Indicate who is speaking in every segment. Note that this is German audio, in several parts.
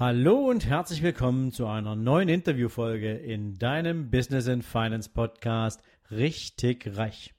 Speaker 1: Hallo und herzlich willkommen zu einer neuen Interviewfolge in deinem Business and Finance Podcast Richtig Reich.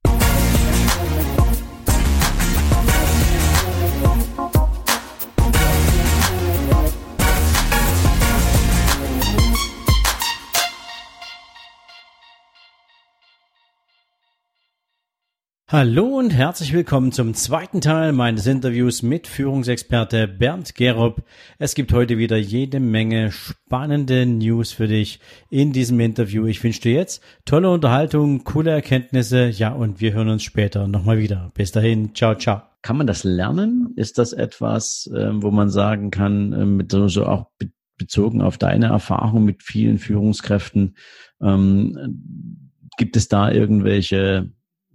Speaker 1: Hallo und herzlich willkommen zum zweiten Teil meines Interviews mit Führungsexperte Bernd Gerob. Es gibt heute wieder jede Menge spannende News für dich in diesem Interview. Ich wünsche dir jetzt tolle Unterhaltung, coole Erkenntnisse. Ja, und wir hören uns später nochmal wieder. Bis dahin, ciao, ciao.
Speaker 2: Kann man das lernen? Ist das etwas, ähm, wo man sagen kann, ähm, mit so auch bezogen auf deine Erfahrung mit vielen Führungskräften, ähm, gibt es da irgendwelche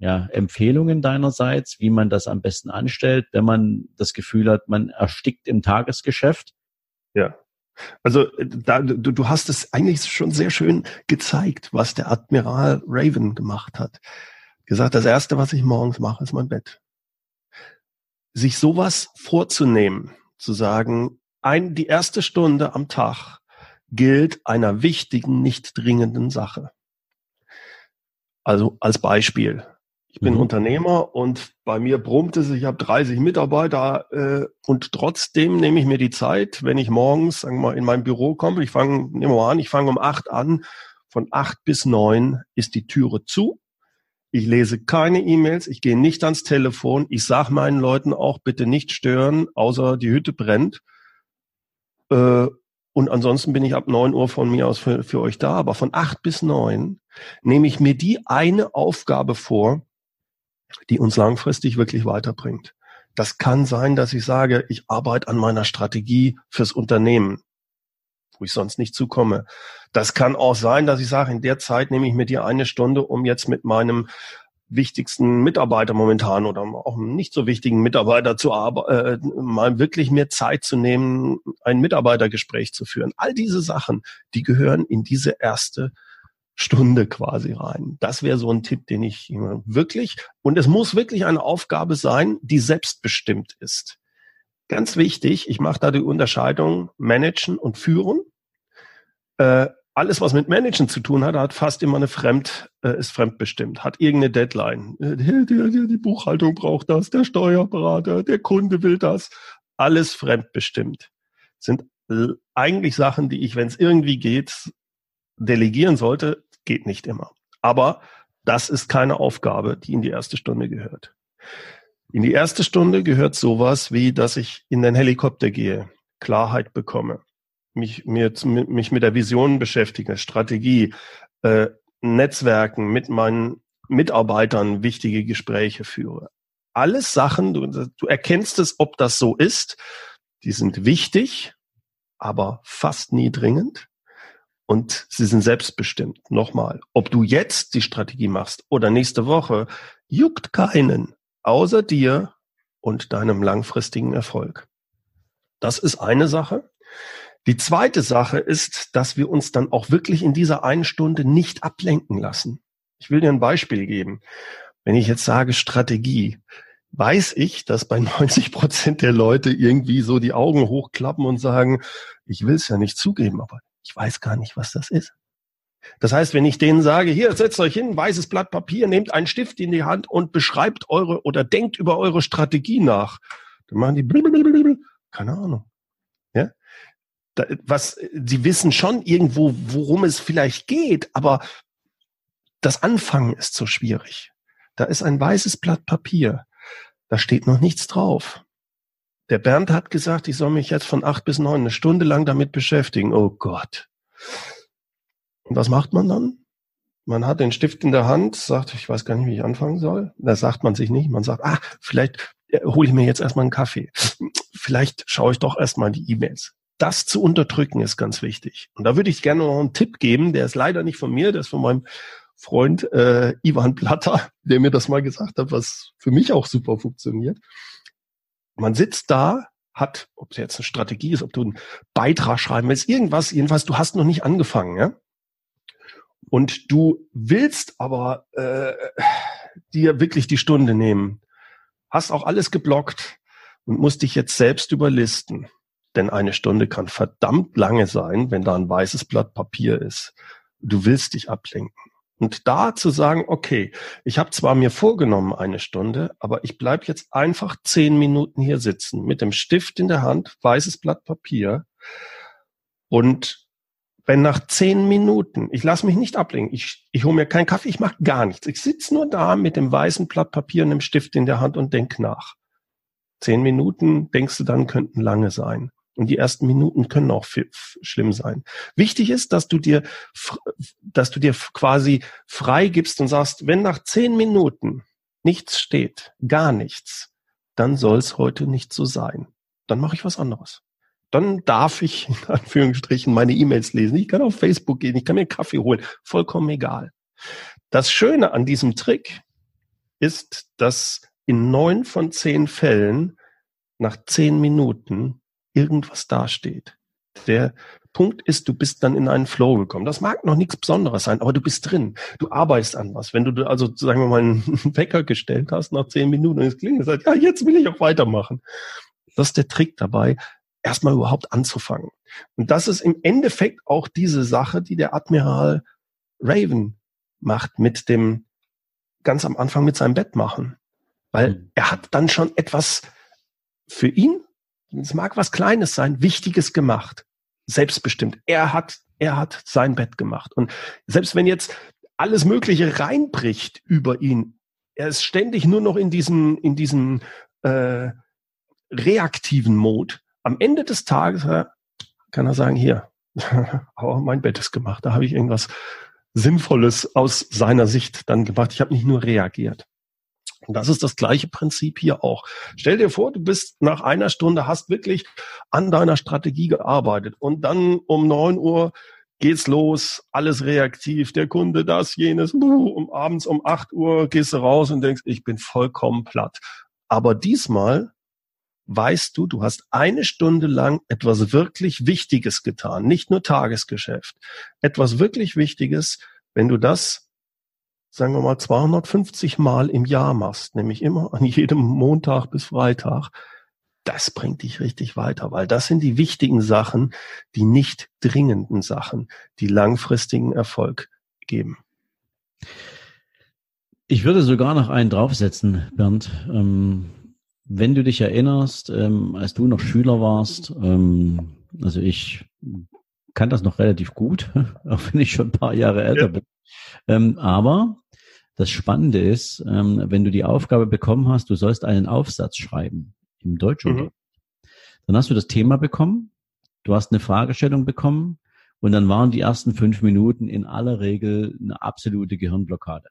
Speaker 2: ja, Empfehlungen deinerseits, wie man das am besten anstellt, wenn man das Gefühl hat, man erstickt im Tagesgeschäft?
Speaker 3: Ja. Also da, du, du hast es eigentlich schon sehr schön gezeigt, was der Admiral Raven gemacht hat. Gesagt, das Erste, was ich morgens mache, ist mein Bett. Sich sowas vorzunehmen, zu sagen, ein, die erste Stunde am Tag gilt einer wichtigen, nicht dringenden Sache. Also als Beispiel, ich bin mhm. Unternehmer und bei mir brummt es, ich habe 30 Mitarbeiter äh, und trotzdem nehme ich mir die Zeit, wenn ich morgens, sagen wir mal, in mein Büro komme, ich fange, nehmen wir mal an, ich fange um acht an, von acht bis neun ist die Türe zu. Ich lese keine E-Mails, ich gehe nicht ans Telefon, ich sage meinen Leuten auch bitte nicht stören, außer die Hütte brennt. Äh, und ansonsten bin ich ab neun Uhr von mir aus für, für euch da. Aber von acht bis neun nehme ich mir die eine Aufgabe vor, die uns langfristig wirklich weiterbringt. Das kann sein, dass ich sage, ich arbeite an meiner Strategie fürs Unternehmen, wo ich sonst nicht zukomme. Das kann auch sein, dass ich sage, in der Zeit nehme ich mir die eine Stunde, um jetzt mit meinem wichtigsten Mitarbeiter momentan oder auch nicht so wichtigen Mitarbeiter zu äh, mal wirklich mehr Zeit zu nehmen, ein Mitarbeitergespräch zu führen. All diese Sachen, die gehören in diese erste Stunde quasi rein. Das wäre so ein Tipp, den ich wirklich, und es muss wirklich eine Aufgabe sein, die selbstbestimmt ist. Ganz wichtig, ich mache da die Unterscheidung Managen und Führen. Äh, alles, was mit Managen zu tun hat, hat fast immer eine Fremd, äh, ist fremdbestimmt, hat irgendeine Deadline. Äh, die, die, die Buchhaltung braucht das, der Steuerberater, der Kunde will das. Alles fremdbestimmt. Sind eigentlich Sachen, die ich, wenn es irgendwie geht, delegieren sollte, geht nicht immer. Aber das ist keine Aufgabe, die in die erste Stunde gehört. In die erste Stunde gehört sowas wie, dass ich in den Helikopter gehe, Klarheit bekomme, mich, mir, mich mit der Vision beschäftige, Strategie, äh, Netzwerken, mit meinen Mitarbeitern wichtige Gespräche führe. Alles Sachen, du, du erkennst es, ob das so ist, die sind wichtig, aber fast nie dringend und sie sind selbstbestimmt. Nochmal, ob du jetzt die Strategie machst oder nächste Woche, juckt keinen, außer dir und deinem langfristigen Erfolg. Das ist eine Sache. Die zweite Sache ist, dass wir uns dann auch wirklich in dieser einen Stunde nicht ablenken lassen. Ich will dir ein Beispiel geben. Wenn ich jetzt sage Strategie, weiß ich, dass bei 90 Prozent der Leute irgendwie so die Augen hochklappen und sagen, ich will es ja nicht zugeben, aber ich weiß gar nicht, was das ist. Das heißt, wenn ich denen sage, hier, setzt euch hin, weißes Blatt Papier, nehmt einen Stift in die Hand und beschreibt eure oder denkt über eure Strategie nach, dann machen die blablabla. keine Ahnung. Ja? Da, was, sie wissen schon irgendwo, worum es vielleicht geht, aber das Anfangen ist so schwierig. Da ist ein weißes Blatt Papier. Da steht noch nichts drauf. Der Bernd hat gesagt, ich soll mich jetzt von acht bis neun eine Stunde lang damit beschäftigen. Oh Gott. Und was macht man dann? Man hat den Stift in der Hand, sagt, ich weiß gar nicht, wie ich anfangen soll. Da sagt man sich nicht. Man sagt, ah, vielleicht äh, hole ich mir jetzt erstmal einen Kaffee. Vielleicht schaue ich doch erstmal die E-Mails. Das zu unterdrücken ist ganz wichtig. Und da würde ich gerne noch einen Tipp geben, der ist leider nicht von mir, der ist von meinem Freund äh, Ivan Platter, der mir das mal gesagt hat, was für mich auch super funktioniert. Man sitzt da, hat, ob es jetzt eine Strategie ist, ob du einen Beitrag schreiben willst, irgendwas, jedenfalls, du hast noch nicht angefangen, ja? Und du willst aber äh, dir wirklich die Stunde nehmen, hast auch alles geblockt und musst dich jetzt selbst überlisten. Denn eine Stunde kann verdammt lange sein, wenn da ein weißes Blatt Papier ist. Du willst dich ablenken. Und da zu sagen, okay, ich habe zwar mir vorgenommen eine Stunde, aber ich bleib jetzt einfach zehn Minuten hier sitzen mit dem Stift in der Hand, weißes Blatt Papier. Und wenn nach zehn Minuten, ich lasse mich nicht ablenken, ich, ich hole mir keinen Kaffee, ich mache gar nichts. Ich sitze nur da mit dem weißen Blatt Papier und dem Stift in der Hand und denk nach. Zehn Minuten, denkst du dann, könnten lange sein. Und die ersten Minuten können auch schlimm sein. Wichtig ist, dass du dir, dass du dir quasi frei gibst und sagst, wenn nach zehn Minuten nichts steht, gar nichts, dann soll es heute nicht so sein. Dann mache ich was anderes. Dann darf ich in Anführungsstrichen meine E-Mails lesen. Ich kann auf Facebook gehen, ich kann mir einen Kaffee holen. Vollkommen egal. Das Schöne an diesem Trick ist, dass in neun von zehn Fällen nach zehn Minuten irgendwas dasteht. Der Punkt ist, du bist dann in einen Flow gekommen. Das mag noch nichts Besonderes sein, aber du bist drin. Du arbeitest an was. Wenn du also, sagen wir mal, einen Wecker gestellt hast nach zehn Minuten und es klingt, sagt, ja, jetzt will ich auch weitermachen. Das ist der Trick dabei, erstmal überhaupt anzufangen. Und das ist im Endeffekt auch diese Sache, die der Admiral Raven macht mit dem, ganz am Anfang mit seinem Bett machen. Weil mhm. er hat dann schon etwas für ihn es mag was Kleines sein, Wichtiges gemacht. Selbstbestimmt. Er hat, er hat sein Bett gemacht. Und selbst wenn jetzt alles Mögliche reinbricht über ihn, er ist ständig nur noch in diesem, in diesem äh, reaktiven Mode. Am Ende des Tages äh, kann er sagen, hier, aber mein Bett ist gemacht. Da habe ich irgendwas Sinnvolles aus seiner Sicht dann gemacht. Ich habe nicht nur reagiert. Das ist das gleiche Prinzip hier auch. Stell dir vor, du bist nach einer Stunde, hast wirklich an deiner Strategie gearbeitet und dann um neun Uhr geht's los, alles reaktiv, der Kunde das, jenes, um abends um acht Uhr gehst du raus und denkst, ich bin vollkommen platt. Aber diesmal weißt du, du hast eine Stunde lang etwas wirklich Wichtiges getan, nicht nur Tagesgeschäft. Etwas wirklich Wichtiges, wenn du das sagen wir mal, 250 Mal im Jahr machst, nämlich immer an jedem Montag bis Freitag, das bringt dich richtig weiter, weil das sind die wichtigen Sachen, die nicht dringenden Sachen, die langfristigen Erfolg geben.
Speaker 2: Ich würde sogar noch einen draufsetzen, Bernd. Ähm, wenn du dich erinnerst, ähm, als du noch Schüler warst, ähm, also ich kann das noch relativ gut, auch wenn ich schon ein paar Jahre älter ja. bin. Ähm, aber das Spannende ist, ähm, wenn du die Aufgabe bekommen hast, du sollst einen Aufsatz schreiben im Deutschunterricht. Mhm. Dann hast du das Thema bekommen, du hast eine Fragestellung bekommen und dann waren die ersten fünf Minuten in aller Regel eine absolute Gehirnblockade.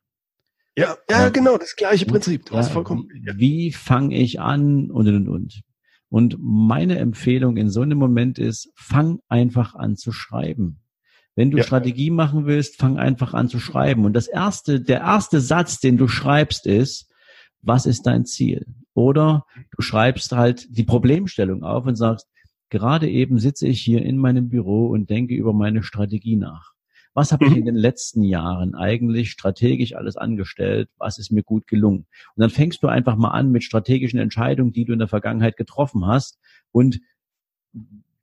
Speaker 3: Ja, ja, genau, das gleiche Prinzip. Du ja, hast vollkommen.
Speaker 2: Ja. Wie fange ich an und und und. Und meine Empfehlung in so einem Moment ist, fang einfach an zu schreiben. Wenn du ja. Strategie machen willst, fang einfach an zu schreiben. Und das erste, der erste Satz, den du schreibst, ist, was ist dein Ziel? Oder du schreibst halt die Problemstellung auf und sagst, gerade eben sitze ich hier in meinem Büro und denke über meine Strategie nach. Was habe ich mhm. in den letzten Jahren eigentlich strategisch alles angestellt? Was ist mir gut gelungen? Und dann fängst du einfach mal an mit strategischen Entscheidungen, die du in der Vergangenheit getroffen hast und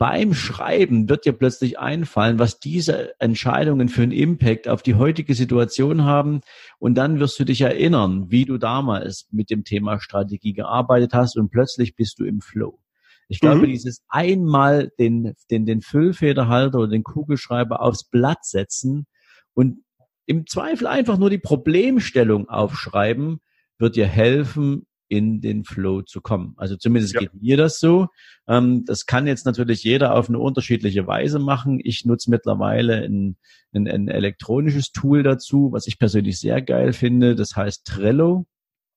Speaker 2: beim Schreiben wird dir plötzlich einfallen, was diese Entscheidungen für einen Impact auf die heutige Situation haben. Und dann wirst du dich erinnern, wie du damals mit dem Thema Strategie gearbeitet hast und plötzlich bist du im Flow. Ich glaube, mhm. dieses einmal den, den, den Füllfederhalter oder den Kugelschreiber aufs Blatt setzen und im Zweifel einfach nur die Problemstellung aufschreiben, wird dir helfen, in den Flow zu kommen. Also zumindest ja. geht mir das so. Ähm, das kann jetzt natürlich jeder auf eine unterschiedliche Weise machen. Ich nutze mittlerweile ein, ein, ein elektronisches Tool dazu, was ich persönlich sehr geil finde. Das heißt Trello.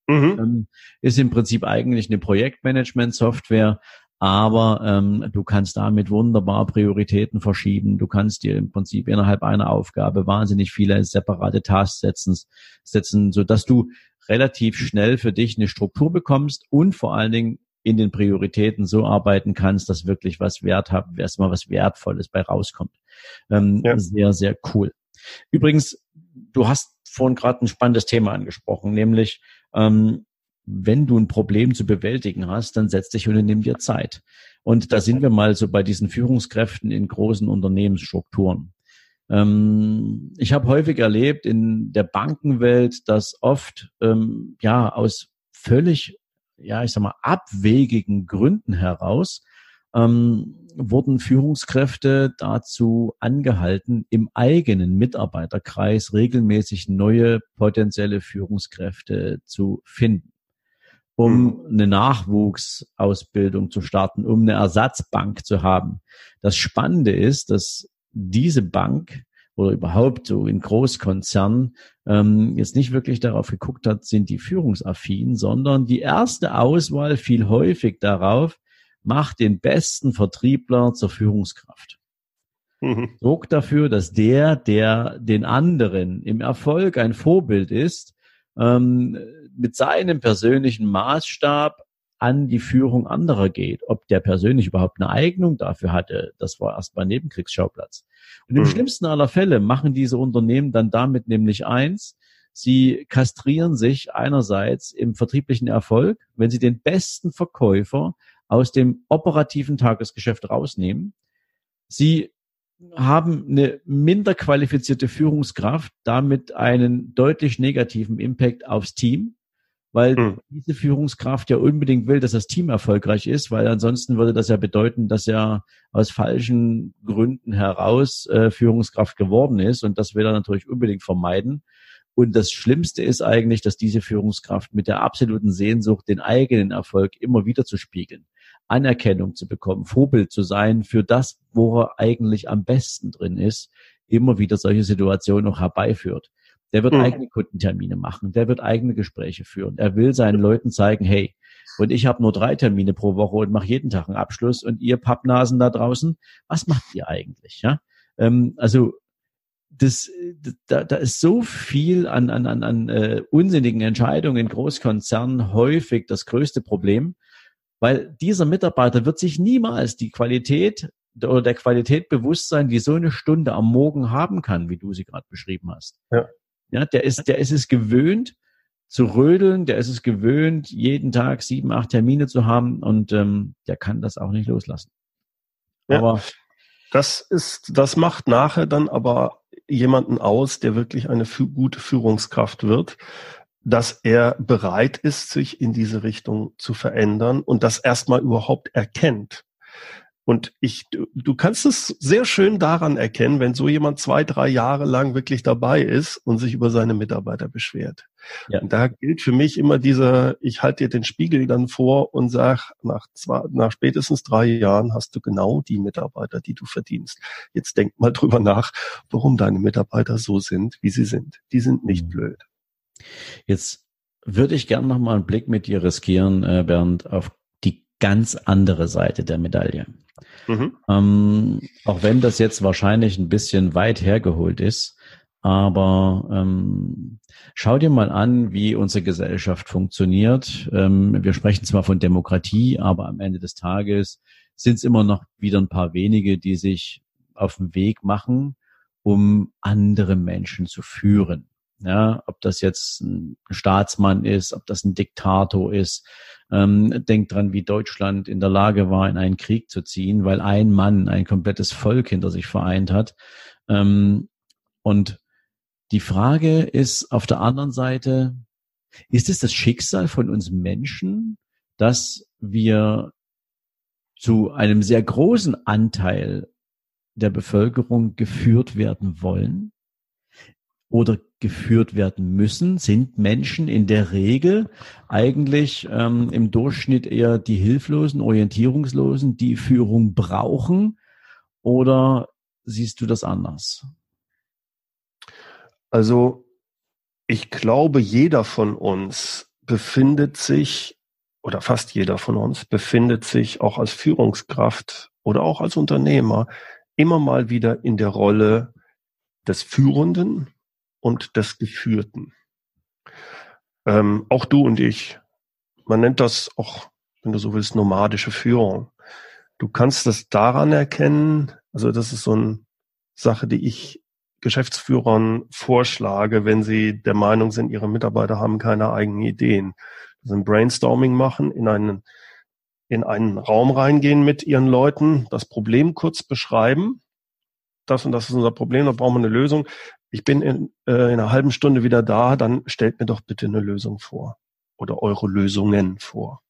Speaker 2: Mhm. Ähm, ist im Prinzip eigentlich eine Projektmanagement-Software, aber ähm, du kannst damit wunderbar Prioritäten verschieben. Du kannst dir im Prinzip innerhalb einer Aufgabe wahnsinnig viele separate Tasks setzen, setzen, so dass du relativ schnell für dich eine Struktur bekommst und vor allen Dingen in den Prioritäten so arbeiten kannst, dass wirklich was Wert hat, erstmal was Wertvolles bei rauskommt. Ähm, ja. Sehr, sehr cool. Übrigens, du hast vorhin gerade ein spannendes Thema angesprochen, nämlich ähm, wenn du ein Problem zu bewältigen hast, dann setz dich und nimm dir Zeit. Und da sind wir mal so bei diesen Führungskräften in großen Unternehmensstrukturen. Ähm, ich habe häufig erlebt in der Bankenwelt, dass oft ähm, ja aus völlig, ja ich sag mal abwegigen Gründen heraus ähm, wurden Führungskräfte dazu angehalten, im eigenen Mitarbeiterkreis regelmäßig neue potenzielle Führungskräfte zu finden um mhm. eine Nachwuchsausbildung zu starten, um eine Ersatzbank zu haben. Das Spannende ist, dass diese Bank oder überhaupt so in Großkonzernen ähm, jetzt nicht wirklich darauf geguckt hat, sind die führungsaffin, sondern die erste Auswahl fiel häufig darauf, macht den besten Vertriebler zur Führungskraft. Mhm. Sorgt dafür, dass der, der den anderen im Erfolg ein Vorbild ist, ähm, mit seinem persönlichen Maßstab an die Führung anderer geht. Ob der persönlich überhaupt eine Eignung dafür hatte, das war erstmal Nebenkriegsschauplatz. Und im mhm. schlimmsten aller Fälle machen diese Unternehmen dann damit nämlich eins, sie kastrieren sich einerseits im vertrieblichen Erfolg, wenn sie den besten Verkäufer aus dem operativen Tagesgeschäft rausnehmen. Sie haben eine minder qualifizierte Führungskraft, damit einen deutlich negativen Impact aufs Team, weil hm. diese Führungskraft ja unbedingt will, dass das Team erfolgreich ist, weil ansonsten würde das ja bedeuten, dass er aus falschen Gründen heraus äh, Führungskraft geworden ist und das will er natürlich unbedingt vermeiden. Und das Schlimmste ist eigentlich, dass diese Führungskraft mit der absoluten Sehnsucht, den eigenen Erfolg immer wieder zu spiegeln, Anerkennung zu bekommen, Vorbild zu sein für das, wo er eigentlich am besten drin ist, immer wieder solche Situationen noch herbeiführt. Der wird mhm. eigene Kundentermine machen, der wird eigene Gespräche führen. Er will seinen Leuten zeigen, hey, und ich habe nur drei Termine pro Woche und mache jeden Tag einen Abschluss und ihr Pappnasen da draußen, was macht ihr eigentlich? Ja, ähm, also das, da, da ist so viel an, an, an, an äh, unsinnigen Entscheidungen in Großkonzernen häufig das größte Problem, weil dieser Mitarbeiter wird sich niemals die Qualität oder der Qualität bewusst sein, die so eine Stunde am Morgen haben kann, wie du sie gerade beschrieben hast. Ja. Ja, der ist, der ist es gewöhnt zu rödeln, der ist es gewöhnt, jeden Tag sieben, acht Termine zu haben und ähm, der kann das auch nicht loslassen.
Speaker 3: Ja. Aber das ist, das macht nachher dann aber jemanden aus, der wirklich eine gute Führungskraft wird, dass er bereit ist, sich in diese Richtung zu verändern und das erstmal überhaupt erkennt. Und ich, du, kannst es sehr schön daran erkennen, wenn so jemand zwei, drei Jahre lang wirklich dabei ist und sich über seine Mitarbeiter beschwert. Ja. Und da gilt für mich immer dieser, ich halte dir den Spiegel dann vor und sag, nach zwei, nach spätestens drei Jahren hast du genau die Mitarbeiter, die du verdienst. Jetzt denk mal drüber nach, warum deine Mitarbeiter so sind, wie sie sind. Die sind nicht mhm. blöd.
Speaker 2: Jetzt würde ich gern noch mal einen Blick mit dir riskieren, äh, Bernd, auf ganz andere Seite der Medaille. Mhm. Ähm, auch wenn das jetzt wahrscheinlich ein bisschen weit hergeholt ist, aber ähm, schau dir mal an, wie unsere Gesellschaft funktioniert. Ähm, wir sprechen zwar von Demokratie, aber am Ende des Tages sind es immer noch wieder ein paar wenige, die sich auf den Weg machen, um andere Menschen zu führen. Ja, ob das jetzt ein Staatsmann ist, ob das ein Diktator ist. Ähm, denkt dran, wie Deutschland in der Lage war, in einen Krieg zu ziehen, weil ein Mann ein komplettes Volk hinter sich vereint hat. Ähm, und die Frage ist auf der anderen Seite, ist es das Schicksal von uns Menschen, dass wir zu einem sehr großen Anteil der Bevölkerung geführt werden wollen? oder geführt werden müssen, sind Menschen in der Regel eigentlich ähm, im Durchschnitt eher die Hilflosen, Orientierungslosen, die Führung brauchen? Oder siehst du das anders?
Speaker 3: Also ich glaube, jeder von uns befindet sich, oder fast jeder von uns befindet sich auch als Führungskraft oder auch als Unternehmer immer mal wieder in der Rolle des Führenden und des Geführten. Ähm, auch du und ich. Man nennt das auch, wenn du so willst, nomadische Führung. Du kannst das daran erkennen, also das ist so eine Sache, die ich Geschäftsführern vorschlage, wenn sie der Meinung sind, ihre Mitarbeiter haben keine eigenen Ideen. also ein Brainstorming machen, in einen, in einen Raum reingehen mit ihren Leuten, das Problem kurz beschreiben. Das und das ist unser Problem, da brauchen wir eine Lösung. Ich bin in, äh, in einer halben Stunde wieder da, dann stellt mir doch bitte eine Lösung vor oder eure Lösungen vor.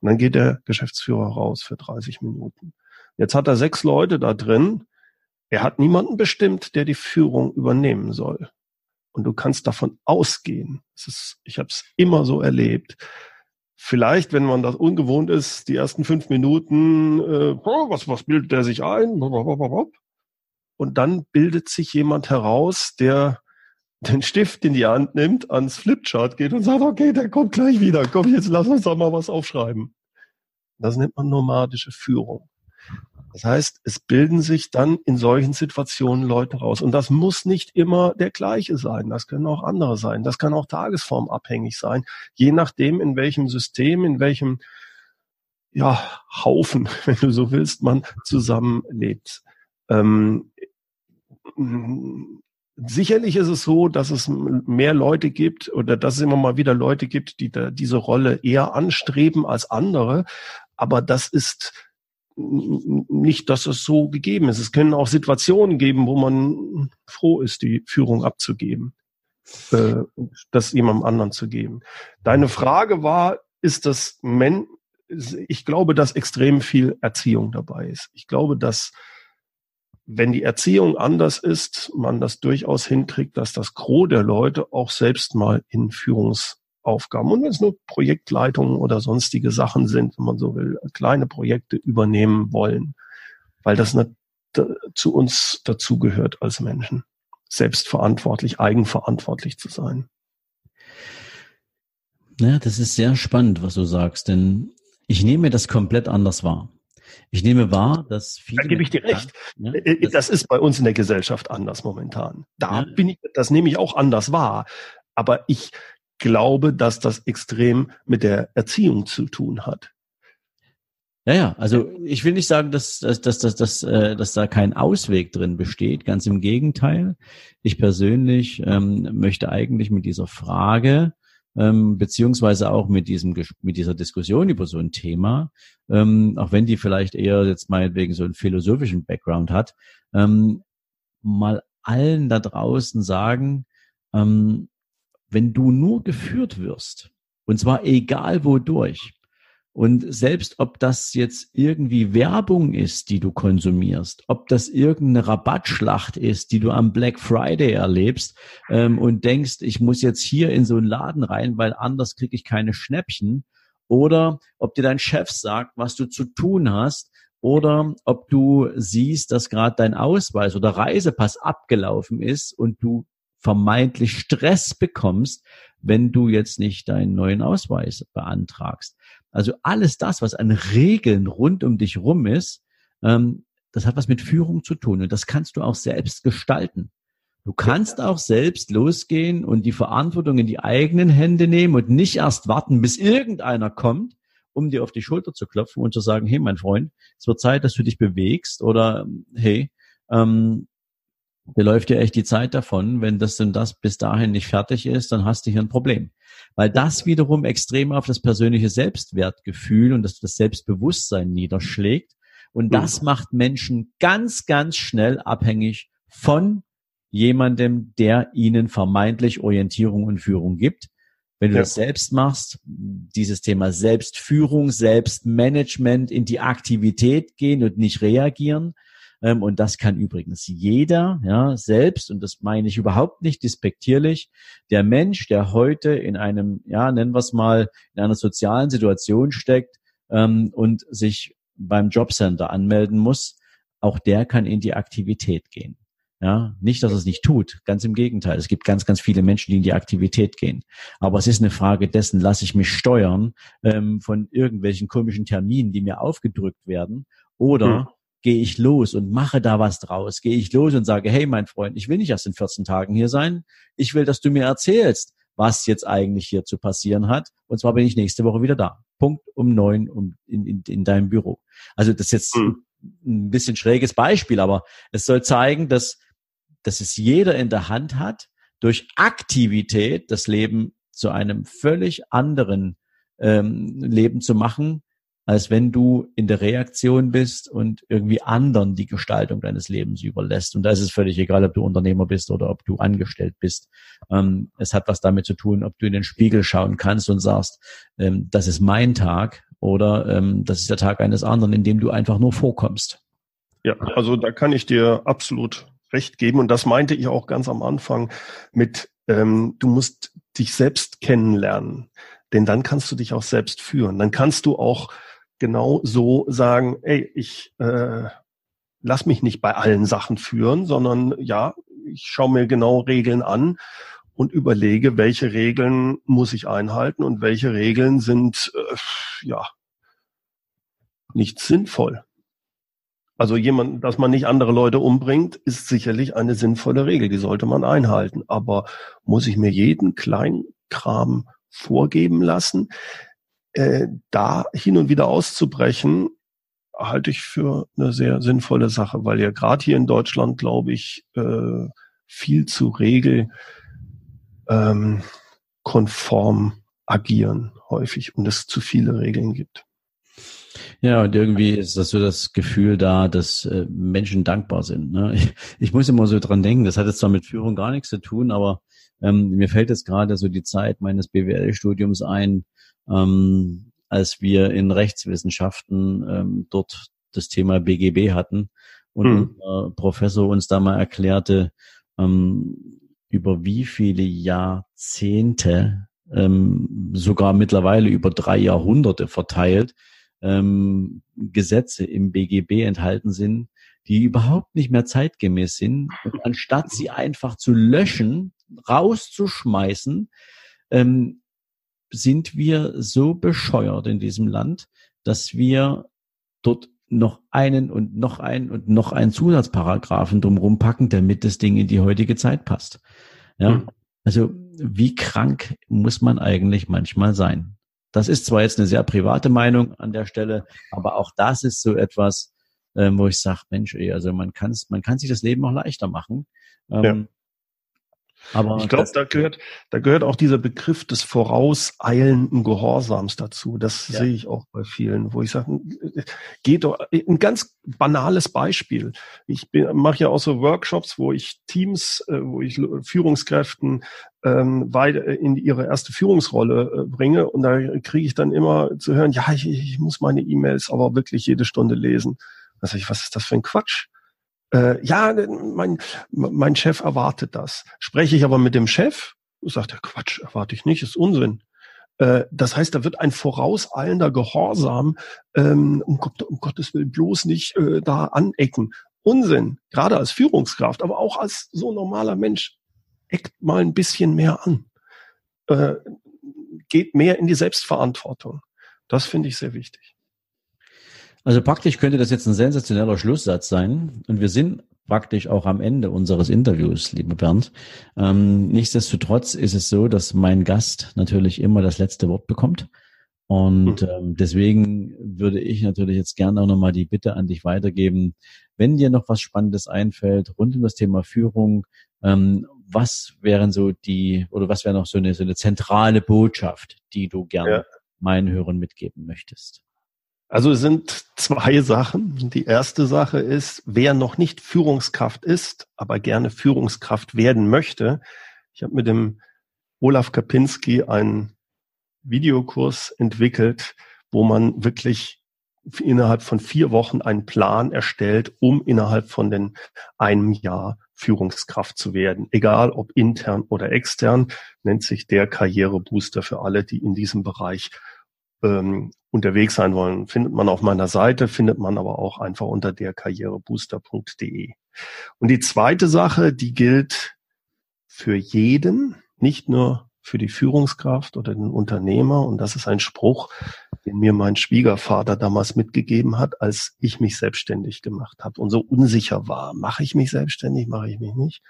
Speaker 3: Und dann geht der Geschäftsführer raus für 30 Minuten. Jetzt hat er sechs Leute da drin. Er hat niemanden bestimmt, der die Führung übernehmen soll. Und du kannst davon ausgehen. Ist, ich habe es immer so erlebt. Vielleicht, wenn man das ungewohnt ist, die ersten fünf Minuten, äh, was, was bildet der sich ein? Und dann bildet sich jemand heraus, der den Stift in die Hand nimmt, ans Flipchart geht und sagt, okay, der kommt gleich wieder. Komm, jetzt lass uns doch mal was aufschreiben. Das nennt man nomadische Führung. Das heißt, es bilden sich dann in solchen Situationen Leute raus. Und das muss nicht immer der gleiche sein. Das können auch andere sein. Das kann auch tagesformabhängig sein. Je nachdem, in welchem System, in welchem ja, Haufen, wenn du so willst, man zusammenlebt. Ähm, sicherlich ist es so, dass es mehr Leute gibt oder dass es immer mal wieder Leute gibt, die da diese Rolle eher anstreben als andere. Aber das ist nicht, dass es so gegeben ist. Es können auch Situationen geben, wo man froh ist, die Führung abzugeben, äh, das jemandem anderen zu geben. Deine Frage war, ist das Men ich glaube, dass extrem viel Erziehung dabei ist. Ich glaube, dass wenn die Erziehung anders ist, man das durchaus hinkriegt, dass das Gros der Leute auch selbst mal in Führungs Aufgaben. Und wenn es nur Projektleitungen oder sonstige Sachen sind, wenn man so will, kleine Projekte übernehmen wollen, weil das nicht zu uns dazugehört als Menschen, selbstverantwortlich, eigenverantwortlich zu sein.
Speaker 2: Ja, das ist sehr spannend, was du sagst, denn ich nehme das komplett anders wahr. Ich nehme wahr, dass
Speaker 3: viele. Da gebe ich dir recht. Ja, äh, das, das, ist bei uns in der Gesellschaft anders momentan. Da ja. bin ich, das nehme ich auch anders wahr. Aber ich glaube, dass das extrem mit der Erziehung zu tun hat.
Speaker 2: Ja, ja, also ich will nicht sagen, dass, dass, dass, dass, dass, äh, dass da kein Ausweg drin besteht. Ganz im Gegenteil. Ich persönlich ähm, möchte eigentlich mit dieser Frage ähm, beziehungsweise auch mit diesem mit dieser Diskussion über so ein Thema, ähm, auch wenn die vielleicht eher jetzt meinetwegen so einen philosophischen Background hat, ähm, mal allen da draußen sagen, ähm, wenn du nur geführt wirst, und zwar egal wodurch, und selbst ob das jetzt irgendwie Werbung ist, die du konsumierst, ob das irgendeine Rabattschlacht ist, die du am Black Friday erlebst ähm, und denkst, ich muss jetzt hier in so einen Laden rein, weil anders kriege ich keine Schnäppchen, oder ob dir dein Chef sagt, was du zu tun hast, oder ob du siehst, dass gerade dein Ausweis oder Reisepass abgelaufen ist und du vermeintlich Stress bekommst, wenn du jetzt nicht deinen neuen Ausweis beantragst. Also alles das, was an Regeln rund um dich rum ist, ähm, das hat was mit Führung zu tun und das kannst du auch selbst gestalten. Du kannst auch selbst losgehen und die Verantwortung in die eigenen Hände nehmen und nicht erst warten, bis irgendeiner kommt, um dir auf die Schulter zu klopfen und zu sagen, hey, mein Freund, es wird Zeit, dass du dich bewegst oder hey, ähm, dir läuft ja echt die Zeit davon. Wenn das und das bis dahin nicht fertig ist, dann hast du hier ein Problem. Weil das wiederum extrem auf das persönliche Selbstwertgefühl und das, das Selbstbewusstsein niederschlägt. Und mhm. das macht Menschen ganz, ganz schnell abhängig von jemandem, der ihnen vermeintlich Orientierung und Führung gibt. Wenn du ja. das selbst machst, dieses Thema Selbstführung, Selbstmanagement in die Aktivität gehen und nicht reagieren, ähm, und das kann übrigens jeder, ja, selbst, und das meine ich überhaupt nicht despektierlich, der Mensch, der heute in einem, ja, nennen wir es mal, in einer sozialen Situation steckt ähm, und sich beim Jobcenter anmelden muss, auch der kann in die Aktivität gehen. Ja, nicht, dass es nicht tut, ganz im Gegenteil. Es gibt ganz, ganz viele Menschen, die in die Aktivität gehen. Aber es ist eine Frage dessen, lasse ich mich steuern ähm, von irgendwelchen komischen Terminen, die mir aufgedrückt werden, oder hm gehe ich los und mache da was draus. Gehe ich los und sage, hey, mein Freund, ich will nicht erst in 14 Tagen hier sein. Ich will, dass du mir erzählst, was jetzt eigentlich hier zu passieren hat. Und zwar bin ich nächste Woche wieder da. Punkt um neun um in, in, in deinem Büro. Also das ist jetzt mhm. ein bisschen schräges Beispiel, aber es soll zeigen, dass, dass es jeder in der Hand hat, durch Aktivität das Leben zu einem völlig anderen ähm, Leben zu machen, als wenn du in der Reaktion bist und irgendwie anderen die Gestaltung deines Lebens überlässt. Und da ist es völlig egal, ob du Unternehmer bist oder ob du angestellt bist. Ähm, es hat was damit zu tun, ob du in den Spiegel schauen kannst und sagst, ähm, das ist mein Tag oder ähm, das ist der Tag eines anderen, in dem du einfach nur vorkommst.
Speaker 3: Ja, also da kann ich dir absolut recht geben. Und das meinte ich auch ganz am Anfang mit, ähm, du musst dich selbst kennenlernen. Denn dann kannst du dich auch selbst führen. Dann kannst du auch genau so sagen, ey, ich äh, lass mich nicht bei allen Sachen führen, sondern ja, ich schaue mir genau Regeln an und überlege, welche Regeln muss ich einhalten und welche Regeln sind äh, ja nicht sinnvoll. Also jemand, dass man nicht andere Leute umbringt, ist sicherlich eine sinnvolle Regel, die sollte man einhalten. Aber muss ich mir jeden kleinen Kram vorgeben lassen? Äh, da hin und wieder auszubrechen, halte ich für eine sehr sinnvolle Sache, weil ja gerade hier in Deutschland, glaube ich, äh, viel zu Regel ähm, agieren häufig und es zu viele Regeln gibt.
Speaker 2: Ja, und irgendwie ist das so das Gefühl da, dass äh, Menschen dankbar sind. Ne? Ich, ich muss immer so dran denken, das hat jetzt zwar mit Führung gar nichts zu tun, aber ähm, mir fällt jetzt gerade so die Zeit meines BWL-Studiums ein, ähm, als wir in Rechtswissenschaften ähm, dort das Thema BGB hatten und hm. unser Professor uns da mal erklärte, ähm, über wie viele Jahrzehnte, ähm, sogar mittlerweile über drei Jahrhunderte verteilt, ähm, Gesetze im BGB enthalten sind, die überhaupt nicht mehr zeitgemäß sind. Und anstatt sie einfach zu löschen, rauszuschmeißen, ähm, sind wir so bescheuert in diesem Land, dass wir dort noch einen und noch einen und noch einen Zusatzparagraphen drumherum packen, damit das Ding in die heutige Zeit passt. Ja, mhm. also wie krank muss man eigentlich manchmal sein? Das ist zwar jetzt eine sehr private Meinung an der Stelle, aber auch das ist so etwas, ähm, wo ich sage, Mensch, ey, also man kann man kann sich das Leben auch leichter machen. Ähm, ja.
Speaker 3: Aber ich glaube, da gehört, da gehört auch dieser Begriff des vorauseilenden Gehorsams dazu. Das ja. sehe ich auch bei vielen, wo ich sage, geht doch ein ganz banales Beispiel. Ich mache ja auch so Workshops, wo ich Teams, äh, wo ich Führungskräften ähm, weiter in ihre erste Führungsrolle äh, bringe und da kriege ich dann immer zu hören, ja, ich, ich muss meine E-Mails aber wirklich jede Stunde lesen. Sage ich, was ist das für ein Quatsch? Äh, ja, mein, mein Chef erwartet das. Spreche ich aber mit dem Chef, sagt er, Quatsch, erwarte ich nicht, ist Unsinn. Äh, das heißt, da wird ein vorauseilender Gehorsam, ähm, um, um Gottes Willen bloß nicht äh, da anecken. Unsinn, gerade als Führungskraft, aber auch als so normaler Mensch, eckt mal ein bisschen mehr an. Äh, geht mehr in die Selbstverantwortung. Das finde ich sehr wichtig.
Speaker 2: Also praktisch könnte das jetzt ein sensationeller Schlusssatz sein. Und wir sind praktisch auch am Ende unseres Interviews, lieber Bernd. Ähm, nichtsdestotrotz ist es so, dass mein Gast natürlich immer das letzte Wort bekommt. Und hm. ähm, deswegen würde ich natürlich jetzt gerne auch nochmal die Bitte an dich weitergeben, wenn dir noch was Spannendes einfällt rund um das Thema Führung, ähm, was wären so die, oder was wäre noch so eine, so eine zentrale Botschaft, die du gerne ja. meinen Hörern mitgeben möchtest?
Speaker 3: Also es sind zwei Sachen. Die erste Sache ist, wer noch nicht Führungskraft ist, aber gerne Führungskraft werden möchte. Ich habe mit dem Olaf Kapinski einen Videokurs entwickelt, wo man wirklich innerhalb von vier Wochen einen Plan erstellt, um innerhalb von den einem Jahr Führungskraft zu werden. Egal ob intern oder extern, nennt sich der Karrierebooster für alle, die in diesem Bereich ähm, unterwegs sein wollen, findet man auf meiner Seite, findet man aber auch einfach unter der karrierebooster.de. Und die zweite Sache, die gilt für jeden, nicht nur für die Führungskraft oder den Unternehmer. Und das ist ein Spruch, den mir mein Schwiegervater damals mitgegeben hat, als ich mich selbstständig gemacht habe und so unsicher war. Mache ich mich selbstständig, mache ich mich nicht?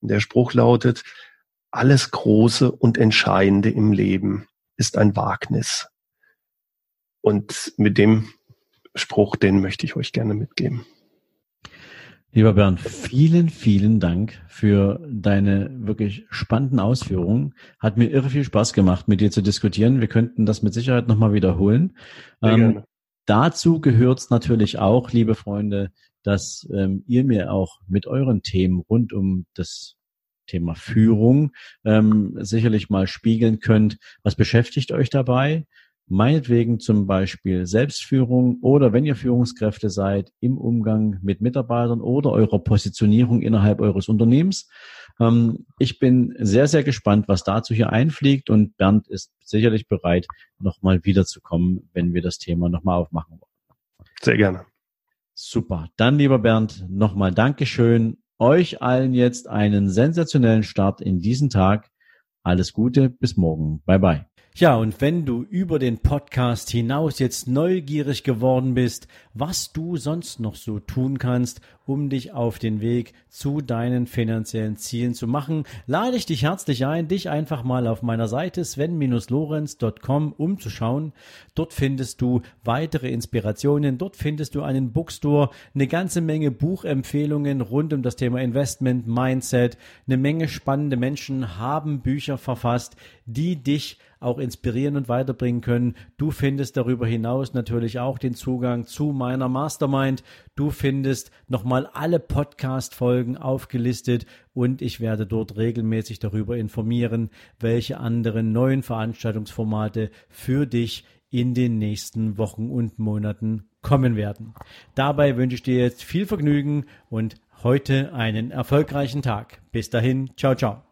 Speaker 3: Und der Spruch lautet, alles Große und Entscheidende im Leben ist ein Wagnis. Und mit dem Spruch, den möchte ich euch gerne mitgeben.
Speaker 2: Lieber Bernd, vielen, vielen Dank für deine wirklich spannenden Ausführungen. Hat mir irre viel Spaß gemacht, mit dir zu diskutieren. Wir könnten das mit Sicherheit nochmal wiederholen. Ähm, dazu gehört es natürlich auch, liebe Freunde, dass ähm, ihr mir auch mit euren Themen rund um das Thema Führung ähm, sicherlich mal spiegeln könnt. Was beschäftigt euch dabei? Meinetwegen zum Beispiel Selbstführung oder wenn ihr Führungskräfte seid im Umgang mit Mitarbeitern oder eurer Positionierung innerhalb eures Unternehmens. Ähm, ich bin sehr, sehr gespannt, was dazu hier einfliegt und Bernd ist sicherlich bereit, nochmal wiederzukommen, wenn wir das Thema nochmal aufmachen wollen.
Speaker 3: Sehr gerne.
Speaker 2: Super. Dann, lieber Bernd, nochmal Dankeschön. Euch allen jetzt einen sensationellen Start in diesen Tag. Alles Gute, bis morgen. Bye bye.
Speaker 1: Ja, und wenn du über den Podcast hinaus jetzt neugierig geworden bist, was du sonst noch so tun kannst, um dich auf den Weg zu deinen finanziellen Zielen zu machen, lade ich dich herzlich ein, dich einfach mal auf meiner Seite sven-lorenz.com umzuschauen. Dort findest du weitere Inspirationen, dort findest du einen Bookstore, eine ganze Menge Buchempfehlungen rund um das Thema Investment, Mindset, eine Menge spannende Menschen haben Bücher verfasst, die dich auch inspirieren und weiterbringen können. Du findest darüber hinaus natürlich auch den Zugang zu meiner Mastermind. Du findest nochmal alle Podcast-Folgen aufgelistet und ich werde dort regelmäßig darüber informieren, welche anderen neuen Veranstaltungsformate für dich in den nächsten Wochen und Monaten kommen werden. Dabei wünsche ich dir jetzt viel Vergnügen und heute einen erfolgreichen Tag. Bis dahin, ciao, ciao.